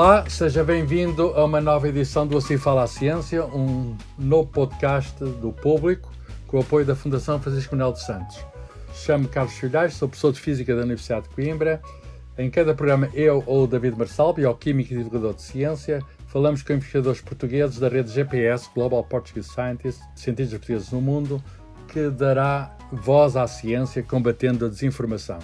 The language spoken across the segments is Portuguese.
Olá, seja bem-vindo a uma nova edição do Assim Fala a Ciência, um novo podcast do público com o apoio da Fundação Francisco Manuel de Santos. Chamo-me Carlos Filhais, sou professor de Física da Universidade de Coimbra. Em cada programa, eu ou David Marçal, bioquímico e divulgador de ciência, falamos com investigadores portugueses da rede GPS, Global Portuguese Scientists, cientistas portugueses no mundo, que dará voz à ciência combatendo a desinformação.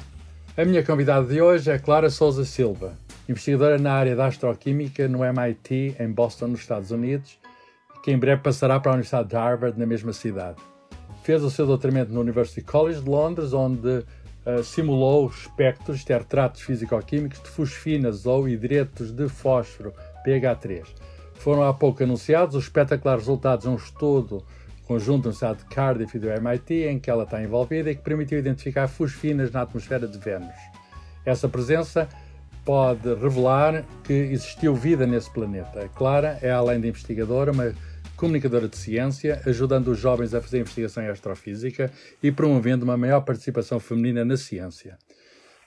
A minha convidada de hoje é Clara Souza Silva, investigadora na área da astroquímica no MIT, em Boston, nos Estados Unidos, que em breve passará para a Universidade de Harvard, na mesma cidade. Fez o seu doutoramento no University College de Londres, onde uh, simulou espectros, isto é, retratos físico-químicos de fosfinas ou hidretos de fósforo, pH3. Foram há pouco anunciados os espetaculares resultados de um estudo conjunto da Universidade de Cardiff e do MIT, em que ela está envolvida e que permitiu identificar fosfinas na atmosfera de Vênus. Essa presença pode revelar que existiu vida nesse planeta. Clara é, além de investigadora, uma comunicadora de ciência, ajudando os jovens a fazer investigação em astrofísica e promovendo uma maior participação feminina na ciência.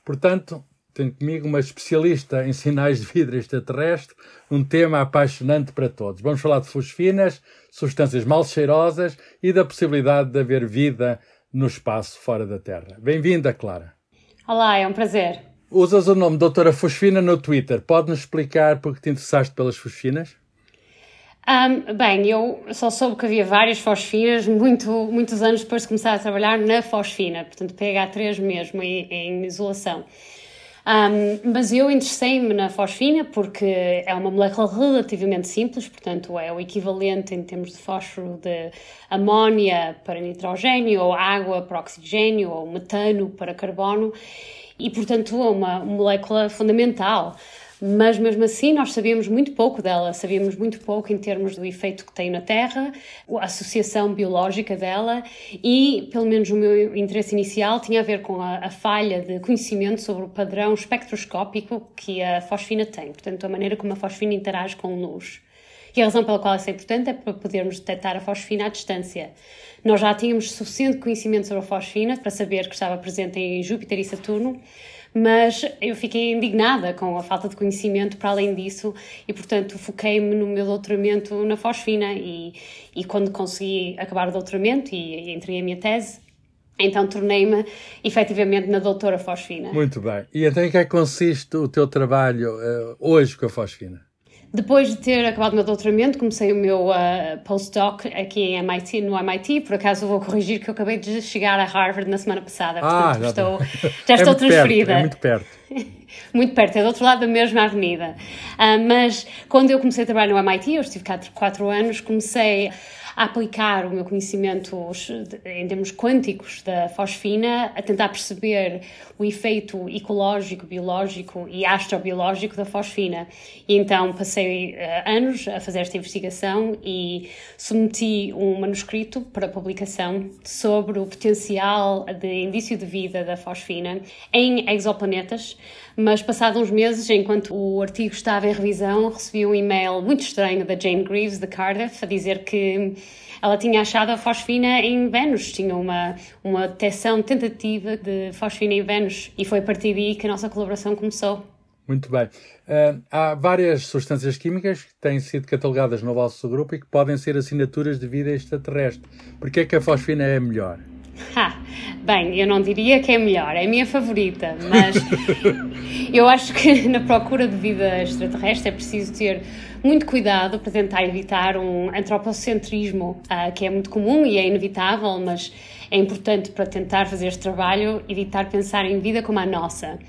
Portanto, tenho comigo uma especialista em sinais de vida extraterrestre, um tema apaixonante para todos. Vamos falar de fosfinas, substâncias mal cheirosas e da possibilidade de haver vida no espaço fora da Terra. Bem-vinda, Clara. Olá, é um prazer. Usas o nome Doutora Fosfina no Twitter. Pode-nos explicar por que te interessaste pelas fosfinas? Um, bem, eu só soube que havia várias fosfinas muito, muitos anos depois de começar a trabalhar na fosfina, portanto pH3 mesmo, em, em isolação. Um, mas eu interessei-me na fosfina porque é uma molécula relativamente simples, portanto é o equivalente em termos de fósforo de amónia para nitrogênio, ou água para oxigênio, ou metano para carbono, e portanto é uma molécula fundamental. Mas mesmo assim nós sabíamos muito pouco dela, sabíamos muito pouco em termos do efeito que tem na Terra, a associação biológica dela. E, pelo menos o meu interesse inicial, tinha a ver com a, a falha de conhecimento sobre o padrão espectroscópico que a fosfina tem, portanto, a maneira como a fosfina interage com luz. E a razão pela qual isso é importante é para podermos detectar a fosfina à distância. Nós já tínhamos suficiente conhecimento sobre a fosfina para saber que estava presente em Júpiter e Saturno, mas eu fiquei indignada com a falta de conhecimento para além disso e, portanto, foquei-me no meu doutoramento na fosfina e, e quando consegui acabar o doutoramento e, e a minha tese, então tornei-me efetivamente na doutora fosfina. Muito bem. E então em que é que consiste o teu trabalho uh, hoje com a fosfina? Depois de ter acabado o meu doutoramento, comecei o meu uh, postdoc aqui em MIT, no MIT. Por acaso vou corrigir que eu acabei de chegar a Harvard na semana passada. Ah, portanto, já estou, é já estou Perto, transferida. é muito perto. muito perto, é do outro lado da mesma avenida. Uh, mas quando eu comecei a trabalhar no MIT, eu estive cá quatro anos, comecei a aplicar o meu conhecimento em termos quânticos da fosfina, a tentar perceber o efeito ecológico, biológico e astrobiológico da fosfina. E então passei uh, anos a fazer esta investigação e submeti um manuscrito para publicação sobre o potencial de indício de vida da fosfina em exoplanetas mas passados uns meses, enquanto o artigo estava em revisão, recebi um e-mail muito estranho da Jane Greaves de Cardiff a dizer que ela tinha achado a fosfina em Vênus, tinha uma, uma detecção tentativa de fosfina em Vênus e foi a partir daí que a nossa colaboração começou. Muito bem. Uh, há várias substâncias químicas que têm sido catalogadas no vosso grupo e que podem ser assinaturas de vida extraterrestre. Por que é que a fosfina é a melhor? Ha, bem, eu não diria que é melhor, é a minha favorita, mas eu acho que na procura de vida extraterrestre é preciso ter muito cuidado para tentar evitar um antropocentrismo uh, que é muito comum e é inevitável, mas é importante para tentar fazer este trabalho evitar pensar em vida como a nossa.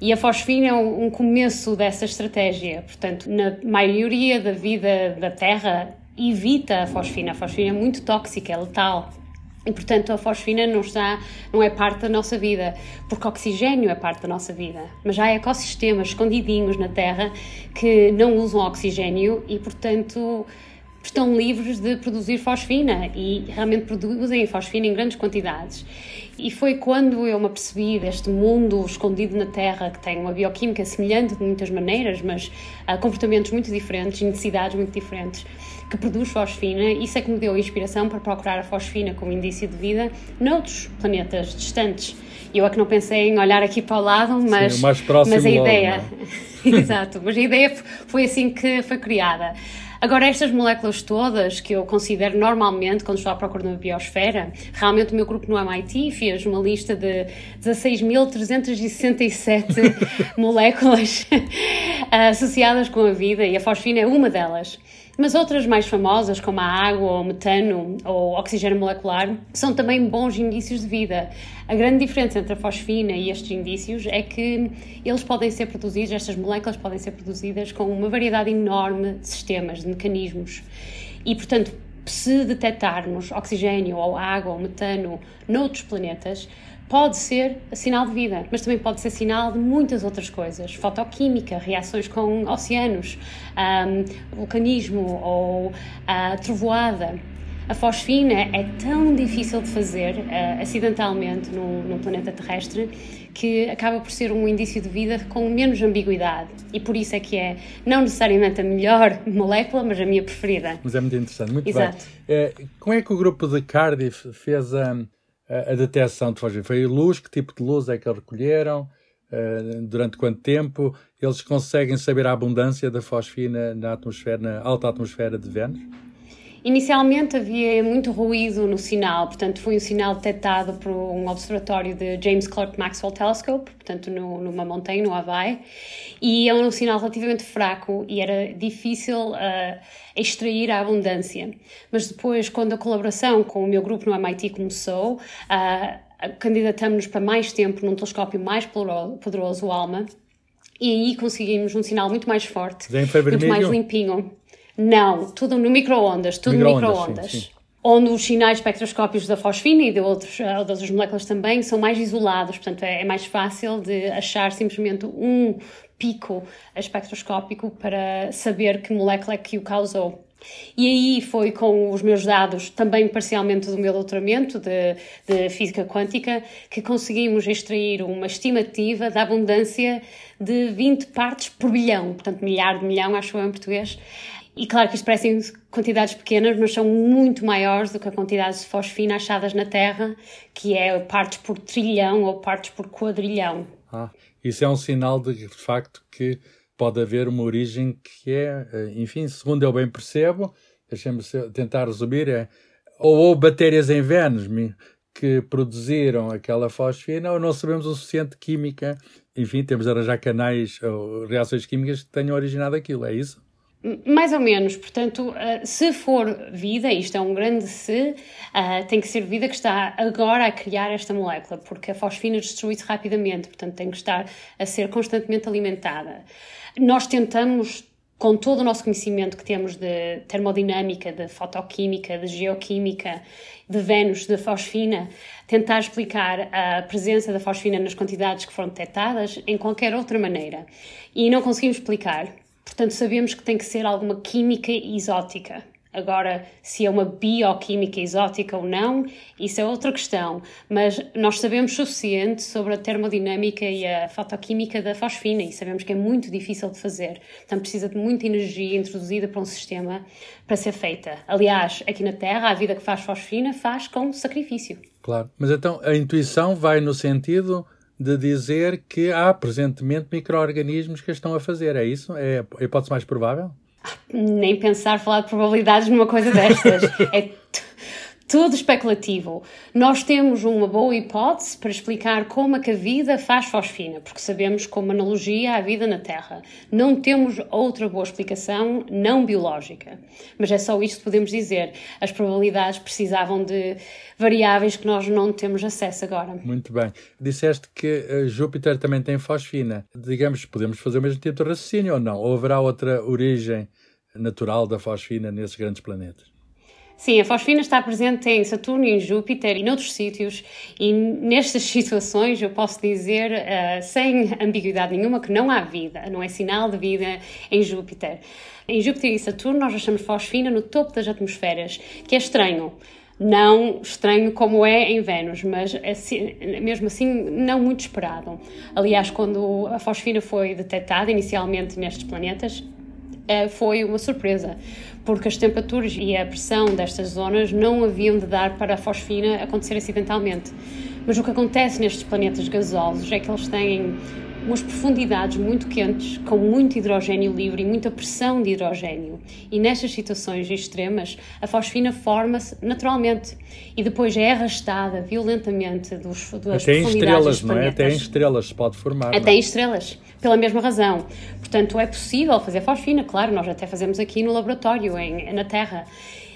E a fosfina é um começo dessa estratégia. Portanto, na maioria da vida da Terra, evita a fosfina. A fosfina é muito tóxica, é letal. E, portanto, a fosfina não, está, não é parte da nossa vida, porque oxigênio é parte da nossa vida. Mas há ecossistemas escondidinhos na Terra que não usam oxigênio e, portanto, estão livres de produzir fosfina e realmente produzem fosfina em grandes quantidades. E foi quando eu me apercebi deste mundo escondido na Terra, que tem uma bioquímica semelhante de muitas maneiras, mas uh, comportamentos muito diferentes, necessidades muito diferentes, que produz fosfina. Isso é que me deu a inspiração para procurar a fosfina como indício de vida noutros planetas distantes. Eu é que não pensei em olhar aqui para o lado, mas, Sim, mas a ideia. Logo, Exato, mas a ideia foi assim que foi criada. Agora, estas moléculas todas que eu considero normalmente, quando estou à procura de uma biosfera, realmente o meu grupo no MIT fez uma lista de 16.367 moléculas associadas com a vida e a fosfina é uma delas. Mas outras mais famosas, como a água, ou metano, ou oxigênio molecular, são também bons indícios de vida. A grande diferença entre a fosfina e estes indícios é que eles podem ser produzidos, estas moléculas podem ser produzidas com uma variedade enorme de sistemas, de mecanismos. E, portanto, se detectarmos oxigênio ou água ou metano noutros planetas, pode ser sinal de vida, mas também pode ser sinal de muitas outras coisas, fotoquímica, reações com oceanos, um, vulcanismo ou uh, trovoada. A fosfina é tão difícil de fazer uh, acidentalmente num, num, planeta terrestre que acaba por ser um indício de vida com menos ambiguidade e por isso é que é não necessariamente a melhor molécula, mas a minha preferida. Mas é muito interessante, muito Exato. bem. Uh, como é que o grupo de Cardiff fez a. Um a, detecção de fosfina? Foi luz? Que tipo de luz é que eles recolheram? Uh, durante quanto tempo? Eles conseguem saber a abundância da fosfina na atmosfera, na alta atmosfera de Vênus? Inicialmente havia muito ruído no sinal, portanto foi um sinal detectado por um observatório de James Clerk Maxwell Telescope, portanto no, numa montanha no Havaí, e é um sinal relativamente fraco e era difícil uh, extrair a abundância. Mas depois, quando a colaboração com o meu grupo no MIT começou, uh, candidatamos-nos para mais tempo num telescópio mais poderoso, o ALMA, e aí conseguimos um sinal muito mais forte, muito mais limpinho. Não, tudo no micro-ondas, tudo micro no micro-ondas. Onde os sinais espectroscópicos da fosfina e de, outros, de outras moléculas também são mais isolados, portanto é, é mais fácil de achar simplesmente um pico espectroscópico para saber que molécula é que o causou. E aí foi com os meus dados, também parcialmente do meu doutoramento de, de, física quântica, que conseguimos extrair uma estimativa da abundância de 20 partes por bilhão, portanto, milhar de milhão, acho eu em português, e claro que isto parecem quantidades pequenas, mas são muito maiores do que a quantidade de fosfina achadas na Terra, que é partes por trilhão ou partes por quadrilhão. Ah, isso é um sinal de, de facto que pode haver uma origem que é, eh, enfim, segundo eu bem percebo, deixem-me tentar resumir, é ou houve bactérias em Vênus que produziram aquela fosfina ou não sabemos o suficiente química, enfim, temos de arranjar canais ou reações químicas que tenham originado aquilo, é isso? Mais ou menos, portanto, eh, se for vida, isto é um grande se, eh, tem que ser vida que está agora a criar esta molécula, porque a fosfina destrui-se rapidamente, portanto, tem que estar a ser constantemente alimentada. Nós tentamos, com todo o nosso conhecimento que temos de termodinâmica, de fotoquímica, de geoquímica, de Vênus, de fosfina, tentar explicar a presença da fosfina nas quantidades que foram detectadas em qualquer outra maneira. E não conseguimos explicar Portanto, sabemos que tem que ser alguma química exótica. Agora, se é uma bioquímica exótica ou não, isso é outra questão. Mas nós sabemos suficiente sobre a termodinâmica e a fotoquímica da fosfina e sabemos que é muito difícil de fazer. Então, precisa de muita energia introduzida para um sistema para ser feita. Aliás, aqui na Terra, a vida que faz fosfina faz com sacrifício. Claro. Mas então a intuição vai no sentido de dizer que há presentemente micro-organismos que estão a fazer. É isso? É a hipótese mais provável? Nem pensar falar de probabilidades numa coisa destas. é tudo especulativo. Nós temos uma boa hipótese para explicar como é que a vida faz fosfina, porque sabemos como analogia à vida na Terra. Não temos outra boa explicação não biológica. Mas é só isto que podemos dizer. As probabilidades precisavam de variáveis que nós não temos acesso agora. Muito bem. Disseste que uh, Júpiter também tem fosfina. Digamos, podemos fazer o mesmo tipo de raciocínio ou não? Ou haverá outra origem natural da fosfina nesses grandes planetas? Sim, a fosfina está presente em Saturno e em Júpiter e noutros sítios, e nestas situações eu posso dizer, uh, sem ambiguidade nenhuma, que não há vida, não é sinal de vida em Júpiter. Em Júpiter e Saturno nós achamos fosfina no topo das atmosferas, que é estranho. Não estranho como é em Vênus, mas assim, mesmo assim não muito esperado. Aliás, quando a fosfina foi detectada inicialmente nestes planetas, eh, foi uma surpresa, porque as temperaturas e a pressão destas zonas não haviam de dar para a fosfina acontecer acidentalmente. Mas o que acontece nestes planetas gasosos é que eles têm umas profundidades muito quentes, com muito hidrogênio livre e muita pressão de hidrogênio. E nestas situações extremas, a fosfina forma-se naturalmente e depois é arrastada violentamente dos, das Até profundidades em estrelas, não é? Até em estrelas se pode formar. Até é? em estrelas, pela mesma razão. Portanto, é possível fazer fosfina, claro, nós até fazemos aqui no laboratório, em, na Terra.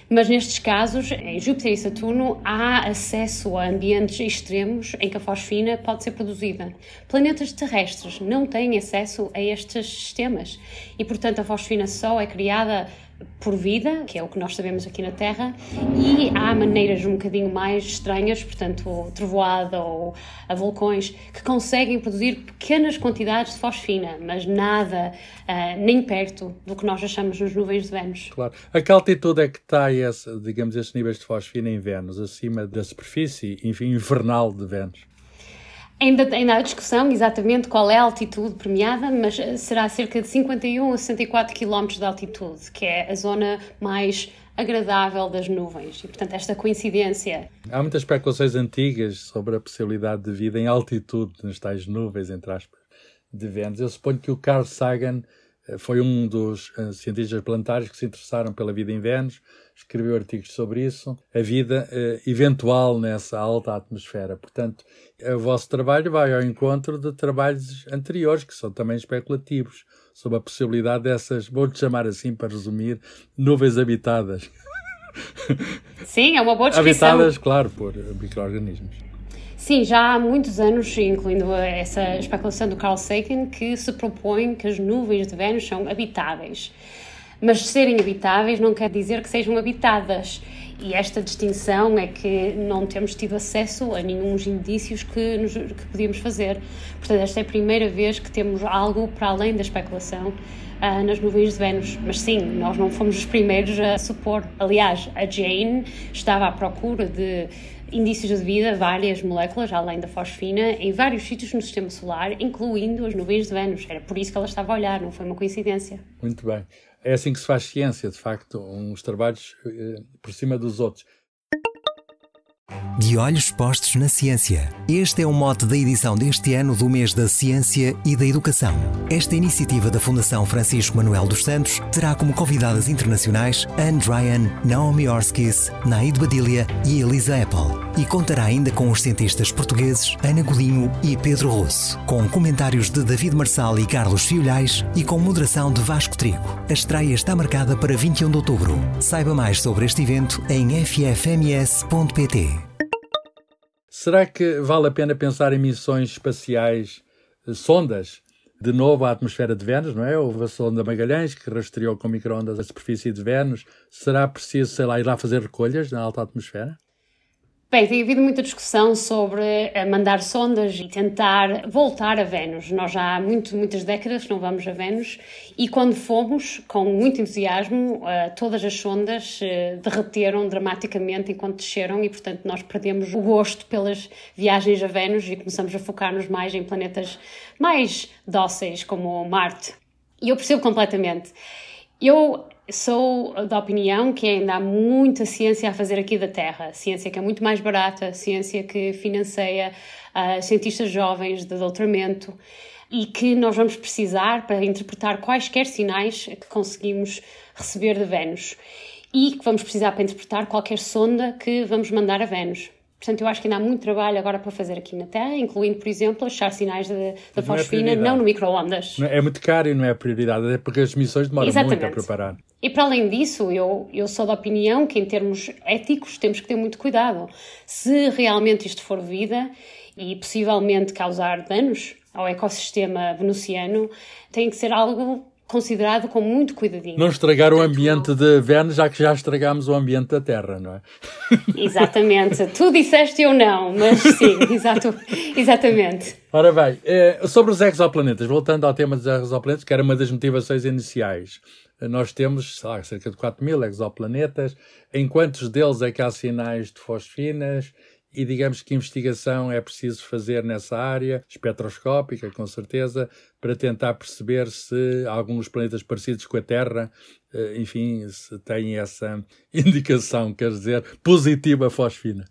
Mas nestes casos, em Júpiter e Saturno, há acesso a ambientes extremos em que a fosfina pode ser produzida. Planetas terrestres não têm acesso a estes sistemas e, portanto, a fosfina só é criada por vida, que é o que nós sabemos aqui na Terra, e há maneiras um bocadinho mais estranhas, portanto, trovoada ou a vulcões, que conseguem produzir pequenas quantidades de fosfina, mas nada, ah, nem perto do que nós achamos nas nuvens de Vênus. Claro. A que altitude é que está, esse, digamos, esses níveis de fosfina em Vênus? Acima da superfície enfim, invernal de Vênus? Ainda, ainda há discussão exatamente qual é a altitude premiada, mas eh, será cerca de 51 a 64 km de altitude, que é a zona mais agradável das nuvens. E, portanto, esta coincidência. Há muitas especulações antigas sobre a possibilidade de vida em altitude, nas tais nuvens, entre aspas, de Vênus. Eu suponho que o Carl Sagan foi um dos uh, cientistas planetários que se interessaram pela vida em Vênus, escreveu artigos sobre isso, a vida uh, eventual nessa alta atmosfera. Portanto, o vosso trabalho vai ao encontro de trabalhos anteriores, que são também especulativos, sobre a possibilidade dessas, vou-te chamar assim para resumir, nuvens habitadas. Sim, é uma boa descrição. Habitadas, claro, por micro-organismos. Sim, já há muitos anos, incluindo essa especulação do Carl Sagan, que se propõe que as nuvens de Vênus são habitáveis. Mas serem habitáveis não quer dizer que sejam habitadas. E esta distinção é que não temos tido acesso a nenhum indícios que, nos, que podíamos fazer. Portanto, esta é a primeira vez que temos algo para além da especulação uh, nas nuvens de Vênus. Mas sim, nós não fomos os primeiros a supor. Aliás, a Jane estava à procura de indícios de vida, várias moléculas, além da fosfina, em vários sítios no sistema solar, incluindo as nuvens de Vênus. Era por isso que ela estava a olhar, não foi uma coincidência. Muito bem. É assim que se faz ciência, de facto, uns trabalhos eh, por cima dos outros. De olhos postos na ciência. Este é o mote da edição deste ano do mês da Ciência e da Educação. Esta iniciativa da Fundação Francisco Manuel dos Santos terá como convidadas internacionais Anne Ryan, Naomi Orskis, Naid Badilia e Elisa Apple. E contará ainda com os cientistas portugueses Ana Godinho e Pedro Russo, com comentários de David Marçal e Carlos Fiolhais e com moderação de Vasco Trigo. A estreia está marcada para 21 de outubro. Saiba mais sobre este evento em ffms.pt. Será que vale a pena pensar em missões espaciais, eh, sondas, de novo à atmosfera de Vênus, não é? Houve a sonda Magalhães que rastreou com microondas a superfície de Vênus. Será preciso, sei lá, ir lá fazer recolhas na alta atmosfera? Bem, tem havido muita discussão sobre eh, mandar sondas e tentar voltar a Vênus. Nós já há muito, muitas décadas não vamos a Vênus e quando fomos, com muito entusiasmo, eh, todas as sondas eh, derreteram dramaticamente enquanto desceram e, portanto, nós perdemos o gosto pelas viagens a Vênus e começamos a focar-nos mais em planetas mais dóceis, como Marte. E eu percebo completamente. Eu sou da opinião que ainda há muita ciência a fazer aqui da Terra. Ciência que é muito mais barata, ciência que financia uh, cientistas jovens de doutoramento e que nós vamos precisar para interpretar quaisquer sinais que conseguimos receber de Vênus e que vamos precisar para interpretar qualquer sonda que vamos mandar a Vênus. Portanto, eu acho que ainda há muito trabalho agora para fazer aqui na Terra, incluindo, por exemplo, achar sinais da fosfina, não, é não no micro-ondas. É muito caro e não é prioridade, é porque as missões demoram Exatamente. muito a preparar. E para além disso, eu, eu sou da opinião que, em termos éticos, temos que ter muito cuidado. Se realmente isto for vida e possivelmente causar danos ao ecossistema venusiano, tem que ser algo considerado com muito cuidadinho. Não estragar o ambiente de Vênus, já que já estragámos o ambiente da Terra, não é? Exatamente. tu disseste eu não, mas sim, exato, exatamente. Ora bem, eh, sobre os exoplanetas, voltando ao tema dos exoplanetas, que era uma das motivações iniciais. Eh, nós temos lá, cerca de 4 mil exoplanetas. Em quantos deles é que há sinais de fosfinas? E digamos que investigação é preciso fazer nessa área, espectroscópica, com certeza, para tentar perceber se alguns planetas parecidos com a Terra, eh, enfim, se têm essa indicação, quer dizer, positiva fosfina.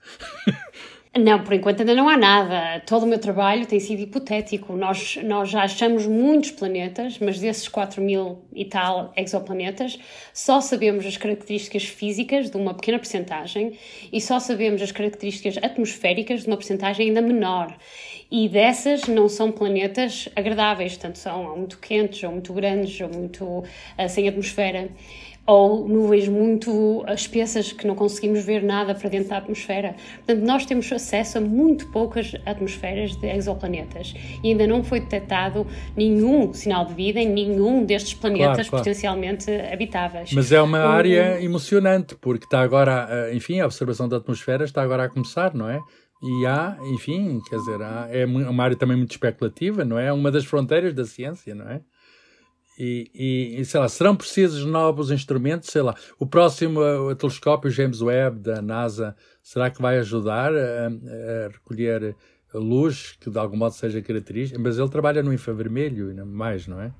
Não, por enquanto ainda não há nada. Todo o meu trabalho tem sido hipotético. Nós, nós já achamos muitos planetas, mas desses 4 mil e tal exoplanetas, só sabemos as características físicas de uma pequena porcentagem e só sabemos as características atmosféricas de uma porcentagem ainda menor. E dessas não são planetas agradáveis, portanto, são muito quentes, ou muito grandes, ou muito uh, sem atmosfera ou nuvens muito espessas que não conseguimos ver nada para dentro da atmosfera. Portanto, nós temos acesso a muito poucas atmosferas de exoplanetas e ainda não foi detectado nenhum sinal de vida em nenhum destes planetas claro, claro. potencialmente habitáveis. Mas é uma área emocionante, porque está agora, enfim, a observação da atmosfera está agora a começar, não é? E há, enfim, quer dizer, há, é uma área também muito especulativa, não é? É uma das fronteiras da ciência, não é? E, e, sei lá, serão precisos novos instrumentos? Sei lá, o próximo o telescópio James Webb da NASA, será que vai ajudar a, a recolher luz que de algum modo seja característica? Mas ele trabalha no infravermelho e mais, não é?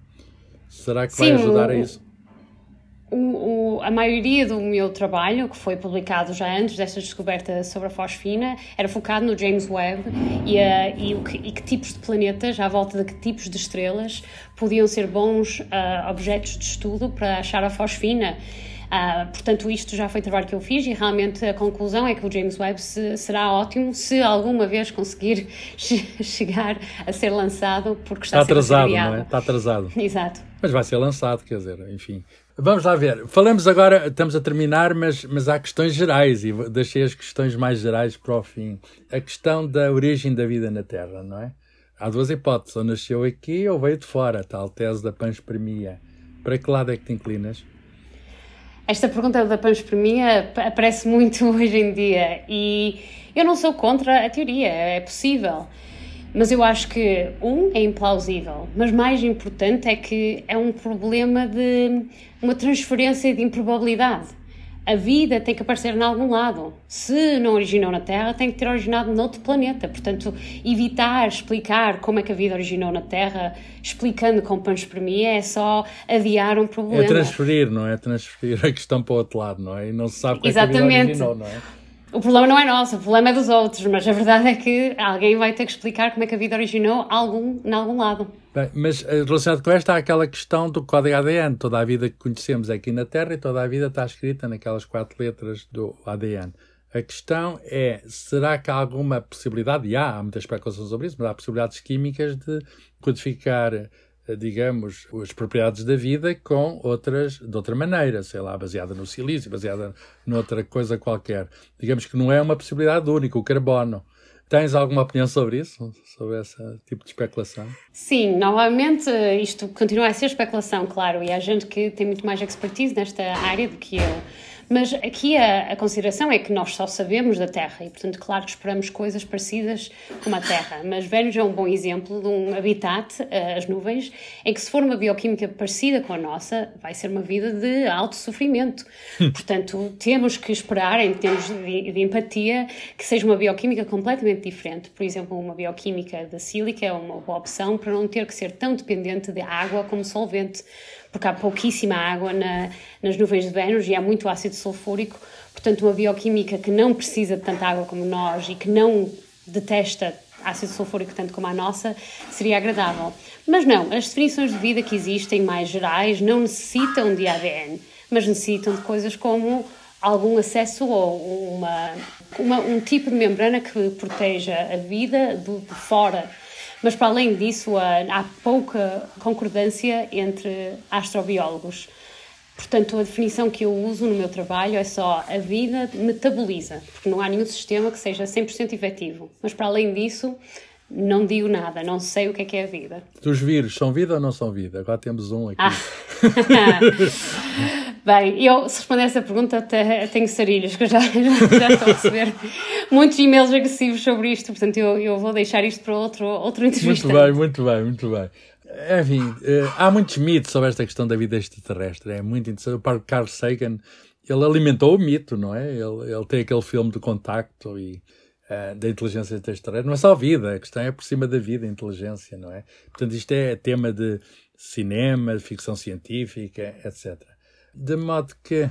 Será que Sim, vai ajudar a isso? A maioria do meu trabalho, que foi publicado já antes desta descoberta sobre a fosfina, era focado no James Webb e, uh, e, que, e, que, tipos de planetas, à volta de que tipos de estrelas, podiam ser bons uh, objetos de estudo para achar a fosfina. Uh, portanto, isto já foi trabalho que eu fiz e realmente a conclusão é que o James Webb se, será ótimo se alguma vez conseguir chegar a ser lançado, porque está, está atrasado, não é? Está atrasado. Exato. Mas vai ser lançado, quer dizer, enfim. Vamos lá ver. Falamos agora, estamos a terminar, mas, mas há questões gerais e deixei as questões mais gerais para o fim. A questão da origem da vida na Terra, não é? Há duas hipóteses, ou nasceu aqui ou veio de fora, tal tese da panspermia. Para que lado é que te inclinas? Esta pergunta da panspermia aparece muito hoje em dia e eu não sou contra a teoria, é possível. Mas eu acho que, um, é implausível, mas mais importante é que é um problema de uma transferência de improbabilidade. A vida tem que aparecer em algum lado. Se não originou na Terra, tem que ter originado noutro planeta. Portanto, evitar explicar como é que a vida originou na Terra, explicando com panspermia, é só adiar um problema. É transferir, não é? Transferir a questão para o outro lado, não é? E não se sabe como é que a vida originou, não é? O problema não é nosso, o problema é dos outros, mas a verdade é que alguém vai ter que explicar como é que a vida originou algum, em algum lado. Bem, mas eh, relacionado com esta há aquela questão do código ADN. Toda a vida que conhecemos aqui na Terra e toda a vida está escrita naquelas quatro letras do ADN. A questão é, será que há alguma possibilidade, e há, há muita especulação sobre isso, mas há possibilidades químicas de codificar digamos, as propriedades da vida com outras, de outra maneira, sei lá, baseada no silício, baseada noutra coisa qualquer. Digamos que não é uma possibilidade única, o carbono. Tens alguma opinião sobre isso? Sobre esse tipo de especulação? Sim, novamente isto continua a ser especulação, claro, e há gente que tem muito mais expertise nesta área do que eu. Mas aqui a, a, consideração é que nós só sabemos da Terra e, portanto, claro que esperamos coisas parecidas com a Terra. Mas Vênus é um bom exemplo de um habitat, eh, as nuvens, em que se for uma bioquímica parecida com a nossa, vai ser uma vida de alto sofrimento. portanto, temos que esperar, em termos de, de, empatia, que seja uma bioquímica completamente diferente. Por exemplo, uma bioquímica da sílica é uma boa opção para não ter que ser tão dependente de água como solvente porque há pouquíssima água na, nas nuvens de Vênus e há muito ácido sulfúrico, portanto, uma bioquímica que não precisa de tanta água como nós e que não detesta ácido sulfúrico tanto como a nossa, seria agradável. Mas não, as definições de vida que existem mais gerais não necessitam de ADN, mas necessitam de coisas como algum acesso ou uma, uma um tipo de membrana que proteja a vida do, de fora mas, para além disso, há pouca concordância entre astrobiólogos. Portanto, a definição que eu uso no meu trabalho é só a vida metaboliza, porque não há nenhum sistema que seja 100% efetivo. Mas, para além disso, não digo nada, não sei o que é que é a vida. Dos vírus, são vida ou não são vida? Agora temos um aqui. Ah. Bem, eu, se responder essa pergunta, até tenho sarilhos, que eu já, já, já estou a receber muitos e-mails agressivos sobre isto, portanto eu, eu vou deixar isto para outro, outro entrevista. Muito bem, muito bem, muito bem. Enfim, eh, há muitos mitos sobre esta questão da vida extraterrestre, é muito interessante. O Carl Sagan, ele alimentou o mito, não é? Ele, ele tem aquele filme de contacto e uh, da inteligência extraterrestre. Não é só a vida, a questão é por cima da vida, a inteligência, não é? Portanto, isto é tema de cinema, de ficção científica, etc. De modo que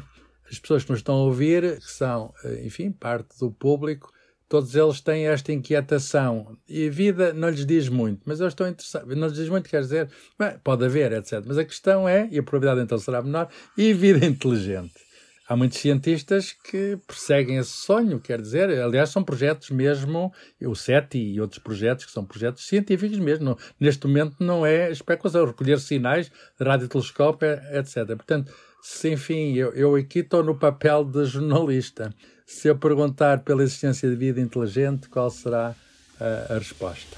as pessoas que nos estão a ouvir, que são, eh, enfim, parte do público, todos eles têm esta inquietação. E a vida não lhes diz muito, mas eles estão interessados. Não lhes diz muito, quer dizer, bem, pode haver, etc. Mas a questão é, e a probabilidade então será menor, e vida inteligente. Há muitos cientistas que perseguem esse sonho, quer dizer, aliás, são projetos mesmo, o SETI e outros projetos, que são projetos científicos mesmo. Neste momento não é especulação, recolher sinais, radiotelescópio, etc. Portanto, enfim, eu, eu aqui estou no papel de jornalista. Se eu perguntar pela existência de vida inteligente, qual será a, a resposta?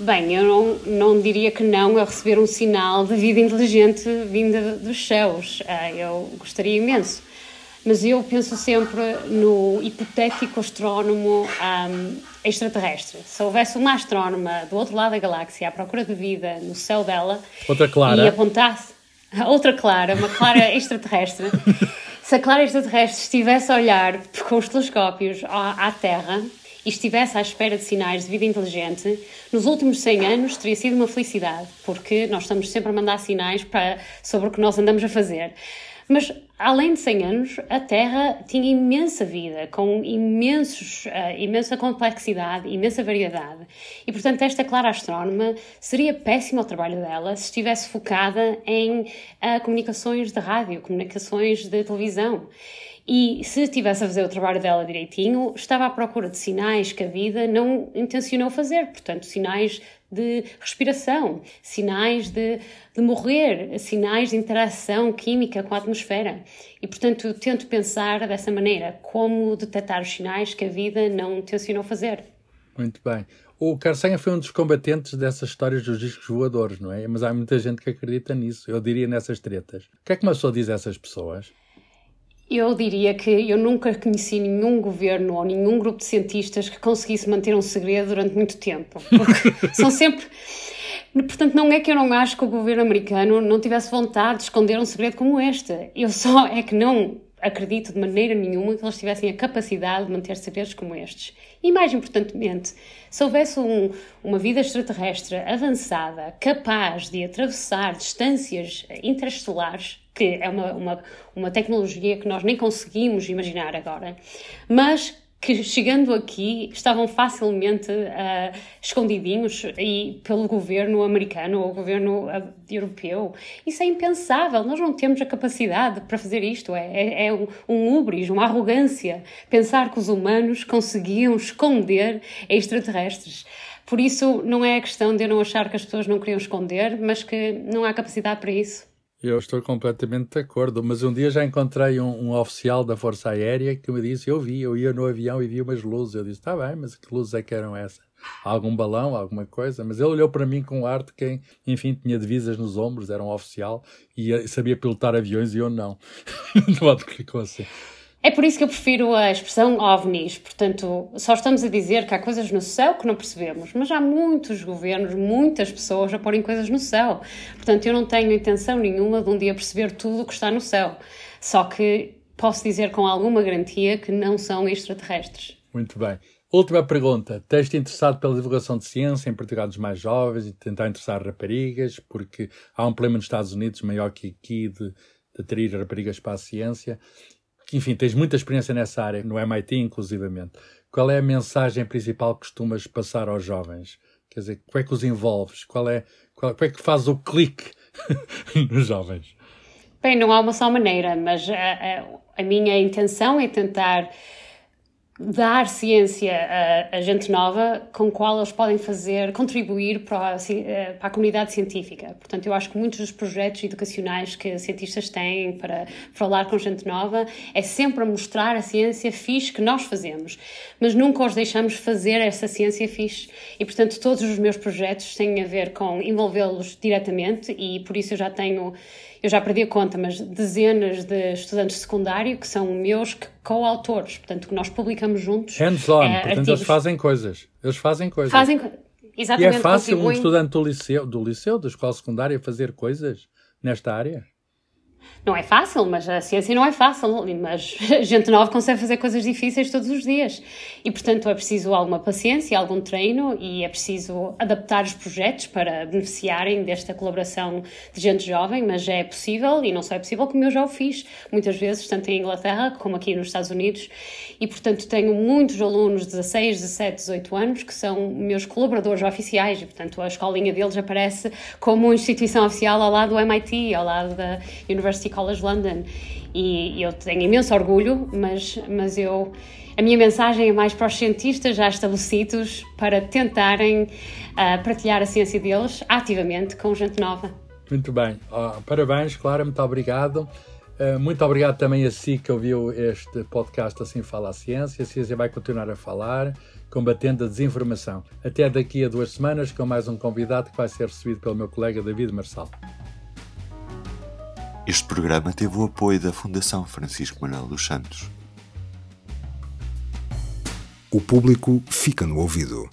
Bem, eu não, não diria que não a receber um sinal de vida inteligente vinda dos céus. Ah, eu gostaria imenso. Mas eu penso sempre no hipotético astrónomo um, extraterrestre. Se houvesse uma astrónoma do outro lado da galáxia à procura de vida no céu dela outra clara. e apontasse outra clara, uma clara extraterrestre, se a Clara extraterrestre estivesse a olhar com os telescópios à, à Terra e estivesse à espera de sinais de vida inteligente, nos últimos 100 anos teria sido uma felicidade, porque nós estamos sempre a mandar sinais para, sobre o que nós andamos a fazer. Mas, além de 100 anos, a Terra tinha imensa vida, com imensos, uh, imensa complexidade, imensa variedade. E, portanto, esta Clara Astrónoma seria péssimo o trabalho dela se estivesse focada em uh, comunicações de rádio, comunicações de televisão. E se estivesse a fazer o trabalho dela direitinho, estava à procura de sinais que a vida não intencionou fazer, portanto, sinais de respiração, sinais de, de morrer, sinais de interação química com a atmosfera. E, portanto, tento pensar dessa maneira, como detectar os sinais que a vida não intencionou fazer. Muito bem. O Carcenha foi um dos combatentes dessas histórias dos discos voadores, não é? Mas há muita gente que acredita nisso. Eu diria nessas tretas. O que é que uma pessoa diz a essas pessoas? Eu diria que eu nunca conheci nenhum governo ou nenhum grupo de cientistas que conseguisse manter um segredo durante muito tempo. São sempre. Portanto, não é que eu não acho que o governo americano não tivesse vontade de esconder um segredo como este. Eu só é que não acredito de maneira nenhuma que eles tivessem a capacidade de manter segredos como estes. E mais importantemente, se houvesse um, uma vida extraterrestre avançada, capaz de atravessar distâncias interestelares, que é uma, uma, uma tecnologia que nós nem conseguimos imaginar agora, mas que chegando aqui estavam facilmente uh, escondidinhos e pelo governo americano ou governo uh, europeu. Isso é impensável, nós não temos a capacidade para fazer isto, é, é, é um, um ubris, uma arrogância, pensar que os humanos conseguiam esconder extraterrestres. Por isso, não é a questão de eu não achar que as pessoas não queriam esconder, mas que não há capacidade para isso. Eu estou completamente de acordo, mas um dia já encontrei um, um, oficial da Força Aérea que me disse: Eu vi, eu ia no avião e vi umas luzes. Eu disse: Está bem, mas que luzes é que eram essas? Algum balão, alguma coisa? Mas ele olhou para mim com ar de quem, enfim, tinha divisas nos ombros, era um oficial e sabia pilotar aviões e eu não. de modo que ficou assim. É por isso que eu prefiro a expressão ovnis. Portanto, só estamos a dizer que há coisas no céu que não percebemos, mas há muitos governos, muitas pessoas a porem coisas no céu. Portanto, eu não tenho intenção nenhuma de um dia perceber tudo o que está no céu. Só que posso dizer com alguma garantia que não são extraterrestres. Muito bem. Última pergunta. Tens-te interessado pela divulgação de ciência, em particular dos mais jovens, e tentar interessar raparigas, porque há um problema nos Estados Unidos maior que aqui de, de atrair raparigas para a ciência que, enfim, tens muita experiência nessa área, no MIT inclusivamente. Qual é a mensagem principal que costumas passar aos jovens? Quer dizer, como é que os envolves? Qual é, qual, como é que faz o clique nos jovens? Bem, não há uma só maneira, mas a, a, a minha intenção é tentar dar ciência a, a, gente nova com qual eles podem fazer, contribuir para a, eh, para a, comunidade científica. Portanto, eu acho que muitos dos projetos educacionais que cientistas têm para falar com gente nova é sempre a mostrar a ciência fixe que nós fazemos, mas nunca os deixamos fazer essa ciência fixe. E, portanto, todos os meus projetos têm a ver com envolvê-los diretamente e por isso eu já tenho eu já perdi a conta, mas dezenas de estudantes de secundário que são meus coautores, portanto, que nós publicamos juntos. Hands-on, é, portanto, artigos. eles fazem coisas. Eles fazem coisas. Fazem, exatamente. E é fácil contribuem... um estudante do liceu, do liceu, da escola secundária, fazer coisas nesta área? Não é fácil, mas a ciência não é fácil, mas gente nova consegue fazer coisas difíceis todos os dias. E, portanto, é preciso alguma paciência, algum treino e é preciso adaptar os projetos para beneficiarem desta colaboração de gente jovem, mas é possível e não só é possível como eu já o fiz muitas vezes, tanto em Inglaterra como aqui nos Estados Unidos. E, portanto, tenho muitos alunos de 16, 17, 18 anos que são meus colaboradores oficiais e, portanto, a escolinha deles aparece como uma instituição oficial ao lado do MIT, ao lado da University College London e, eu tenho imenso orgulho, mas, mas eu a minha mensagem é mais para os cientistas já estabelecidos para tentarem uh, partilhar a ciência deles ativamente com gente nova. Muito bem, oh, parabéns, Clara, muito obrigado. Uh, muito obrigado também a si que ouviu este podcast Assim Fala a Ciência. A ciência vai continuar a falar, combatendo a desinformação. Até daqui a duas semanas com mais um convidado que vai ser recebido pelo meu colega David Marçal. Este programa teve o apoio da Fundação Francisco Manuel dos Santos. O público fica no ouvido.